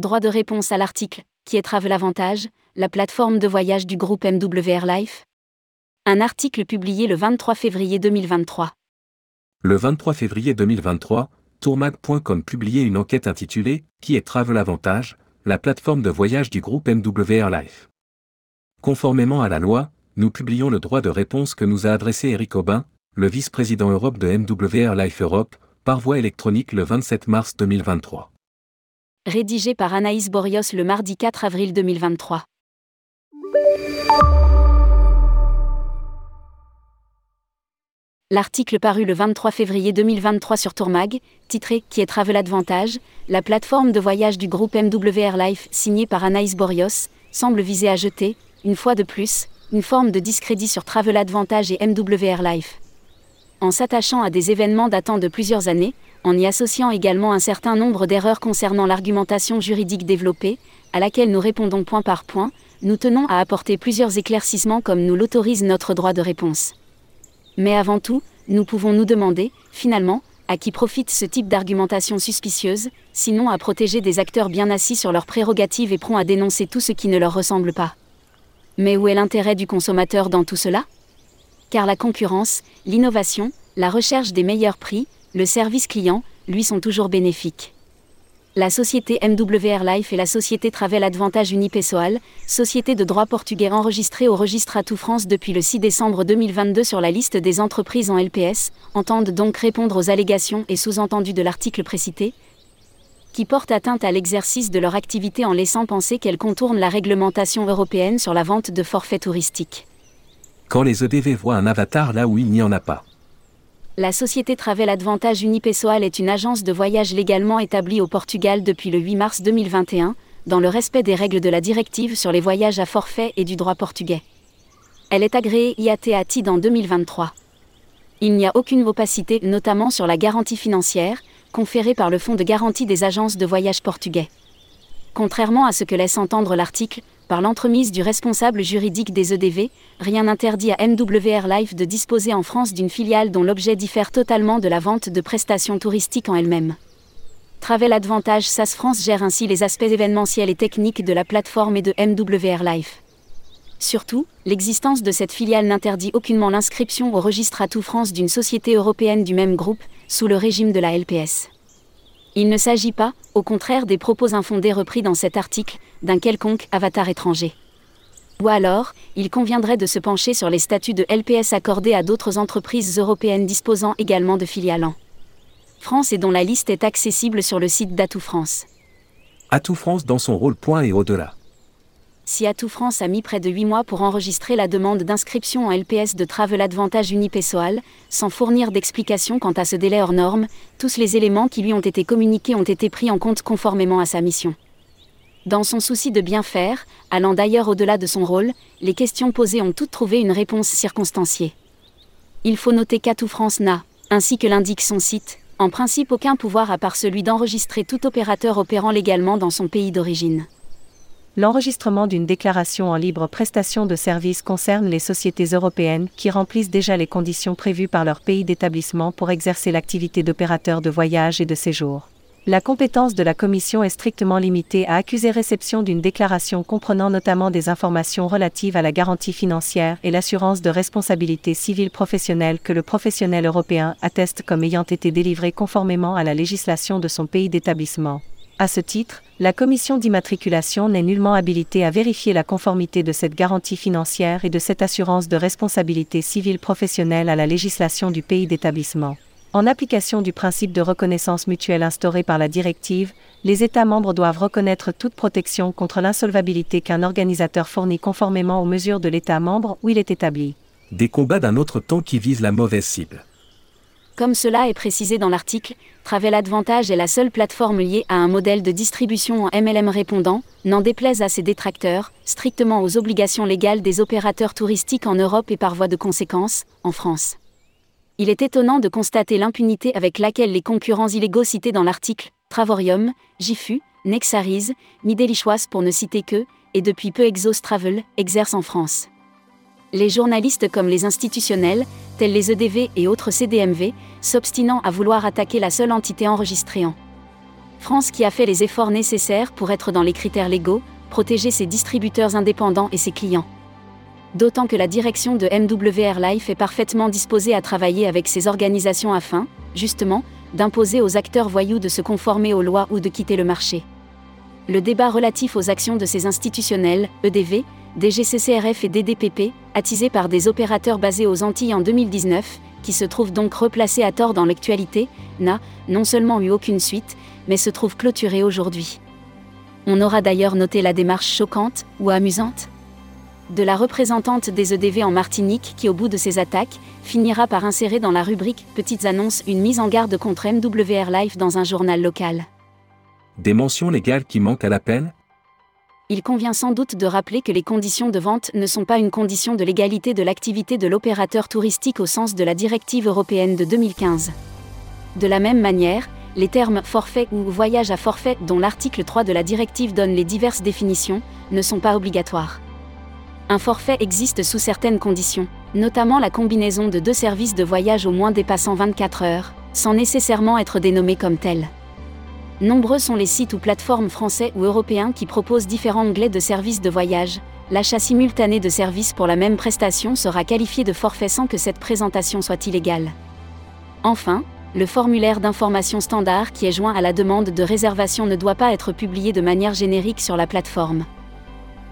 Droit de réponse à l'article Qui est Travel Avantage, la plateforme de voyage du groupe MWR Life Un article publié le 23 février 2023. Le 23 février 2023, tourmag.com publiait une enquête intitulée Qui est Travel Avantage, la plateforme de voyage du groupe MWR Life. Conformément à la loi, nous publions le droit de réponse que nous a adressé Eric Aubin, le vice-président Europe de MWR Life Europe, par voie électronique le 27 mars 2023. Rédigé par Anaïs Borios le mardi 4 avril 2023. L'article paru le 23 février 2023 sur Tourmag, titré Qui est Travel Advantage, la plateforme de voyage du groupe MWR Life signé par Anaïs Borios, semble viser à jeter, une fois de plus, une forme de discrédit sur Travel Advantage et MWR Life. En s'attachant à des événements datant de plusieurs années, en y associant également un certain nombre d'erreurs concernant l'argumentation juridique développée, à laquelle nous répondons point par point, nous tenons à apporter plusieurs éclaircissements comme nous l'autorise notre droit de réponse. Mais avant tout, nous pouvons nous demander, finalement, à qui profite ce type d'argumentation suspicieuse, sinon à protéger des acteurs bien assis sur leurs prérogatives et prompts à dénoncer tout ce qui ne leur ressemble pas. Mais où est l'intérêt du consommateur dans tout cela? Car la concurrence, l'innovation, la recherche des meilleurs prix, le service client, lui sont toujours bénéfiques la société MWR Life et la société Travel Advantage Unipesoal, société de droit portugais enregistrée au registre Atout France depuis le 6 décembre 2022 sur la liste des entreprises en LPS, entendent donc répondre aux allégations et sous-entendus de l'article précité, qui portent atteinte à l'exercice de leur activité en laissant penser qu'elles contournent la réglementation européenne sur la vente de forfaits touristiques. Quand les EDV voient un avatar là où il n'y en a pas. La société Travel Advantage Unipesoal est une agence de voyage légalement établie au Portugal depuis le 8 mars 2021, dans le respect des règles de la directive sur les voyages à forfait et du droit portugais. Elle est agréée IATATI dans 2023. Il n'y a aucune opacité, notamment sur la garantie financière, conférée par le Fonds de garantie des agences de voyage portugais. Contrairement à ce que laisse entendre l'article, par l'entremise du responsable juridique des EDV, rien n'interdit à MWR Life de disposer en France d'une filiale dont l'objet diffère totalement de la vente de prestations touristiques en elle-même. Travel Advantage SAS France gère ainsi les aspects événementiels et techniques de la plateforme et de MWR Life. Surtout, l'existence de cette filiale n'interdit aucunement l'inscription au registre Atout France d'une société européenne du même groupe, sous le régime de la LPS. Il ne s'agit pas, au contraire des propos infondés repris dans cet article, d'un quelconque avatar étranger. Ou alors, il conviendrait de se pencher sur les statuts de LPS accordés à d'autres entreprises européennes disposant également de filiales en France et dont la liste est accessible sur le site d'Atout France. Atout France dans son rôle point et au-delà si Atout France a mis près de 8 mois pour enregistrer la demande d'inscription en LPS de Travel Advantage Unipesoal, sans fournir d'explication quant à ce délai hors norme, tous les éléments qui lui ont été communiqués ont été pris en compte conformément à sa mission. Dans son souci de bien faire, allant d'ailleurs au-delà de son rôle, les questions posées ont toutes trouvé une réponse circonstanciée. Il faut noter qu'Atout France n'a, ainsi que l'indique son site, en principe aucun pouvoir à part celui d'enregistrer tout opérateur opérant légalement dans son pays d'origine. L'enregistrement d'une déclaration en libre prestation de services concerne les sociétés européennes qui remplissent déjà les conditions prévues par leur pays d'établissement pour exercer l'activité d'opérateur de voyage et de séjour. La compétence de la Commission est strictement limitée à accuser réception d'une déclaration comprenant notamment des informations relatives à la garantie financière et l'assurance de responsabilité civile professionnelle que le professionnel européen atteste comme ayant été délivré conformément à la législation de son pays d'établissement. À ce titre, la commission d'immatriculation n'est nullement habilitée à vérifier la conformité de cette garantie financière et de cette assurance de responsabilité civile professionnelle à la législation du pays d'établissement. En application du principe de reconnaissance mutuelle instauré par la directive, les États membres doivent reconnaître toute protection contre l'insolvabilité qu'un organisateur fournit conformément aux mesures de l'État membre où il est établi. Des combats d'un autre temps qui visent la mauvaise cible. Comme cela est précisé dans l'article, Travel Advantage est la seule plateforme liée à un modèle de distribution en MLM répondant, n'en déplaise à ses détracteurs, strictement aux obligations légales des opérateurs touristiques en Europe et par voie de conséquence, en France. Il est étonnant de constater l'impunité avec laquelle les concurrents illégaux cités dans l'article, Travorium, Jifu, Nexarise, Midelichoise pour ne citer que, et depuis peu Exos Travel, exercent en France. Les journalistes comme les institutionnels, tels les EDV et autres CDMV, s'obstinant à vouloir attaquer la seule entité enregistrée en France qui a fait les efforts nécessaires pour être dans les critères légaux, protéger ses distributeurs indépendants et ses clients. D'autant que la direction de MWR Life est parfaitement disposée à travailler avec ces organisations afin, justement, d'imposer aux acteurs voyous de se conformer aux lois ou de quitter le marché. Le débat relatif aux actions de ces institutionnels, EDV, DGCCRF et DDPP, attisés par des opérateurs basés aux Antilles en 2019, qui se trouvent donc replacés à tort dans l'actualité, n'a non seulement eu aucune suite, mais se trouve clôturé aujourd'hui. On aura d'ailleurs noté la démarche choquante ou amusante de la représentante des EDV en Martinique qui, au bout de ses attaques, finira par insérer dans la rubrique Petites annonces une mise en garde contre MWR Life dans un journal local. Des mentions légales qui manquent à la peine Il convient sans doute de rappeler que les conditions de vente ne sont pas une condition de légalité de l'activité de l'opérateur touristique au sens de la directive européenne de 2015. De la même manière, les termes forfait ou voyage à forfait dont l'article 3 de la directive donne les diverses définitions, ne sont pas obligatoires. Un forfait existe sous certaines conditions, notamment la combinaison de deux services de voyage au moins dépassant 24 heures, sans nécessairement être dénommé comme tel. Nombreux sont les sites ou plateformes français ou européens qui proposent différents onglets de services de voyage. L'achat simultané de services pour la même prestation sera qualifié de forfait sans que cette présentation soit illégale. Enfin, le formulaire d'information standard qui est joint à la demande de réservation ne doit pas être publié de manière générique sur la plateforme.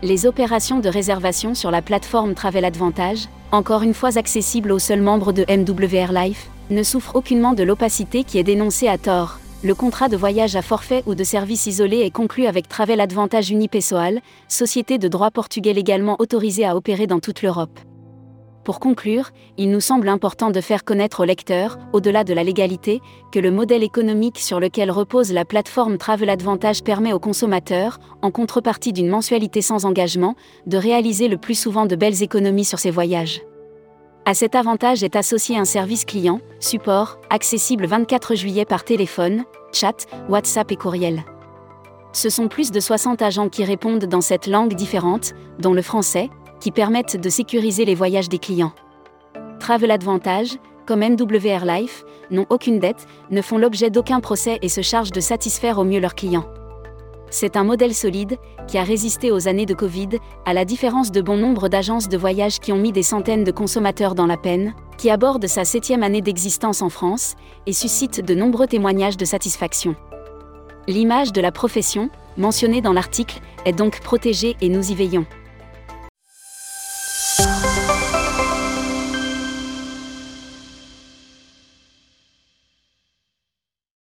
Les opérations de réservation sur la plateforme Travel Advantage, encore une fois accessibles aux seuls membres de MWR Life, ne souffrent aucunement de l'opacité qui est dénoncée à tort. Le contrat de voyage à forfait ou de service isolé est conclu avec Travel Advantage Unipessoal, société de droit portugais légalement autorisée à opérer dans toute l'Europe. Pour conclure, il nous semble important de faire connaître aux lecteurs, au-delà de la légalité, que le modèle économique sur lequel repose la plateforme Travel Advantage permet aux consommateurs, en contrepartie d'une mensualité sans engagement, de réaliser le plus souvent de belles économies sur ses voyages. À cet avantage est associé un service client, support, accessible 24 juillet par téléphone, chat, WhatsApp et courriel. Ce sont plus de 60 agents qui répondent dans cette langue différente, dont le français, qui permettent de sécuriser les voyages des clients. Travel Advantage, comme MWR Life, n'ont aucune dette, ne font l'objet d'aucun procès et se chargent de satisfaire au mieux leurs clients. C'est un modèle solide, qui a résisté aux années de Covid, à la différence de bon nombre d'agences de voyage qui ont mis des centaines de consommateurs dans la peine, qui aborde sa septième année d'existence en France, et suscite de nombreux témoignages de satisfaction. L'image de la profession, mentionnée dans l'article, est donc protégée et nous y veillons.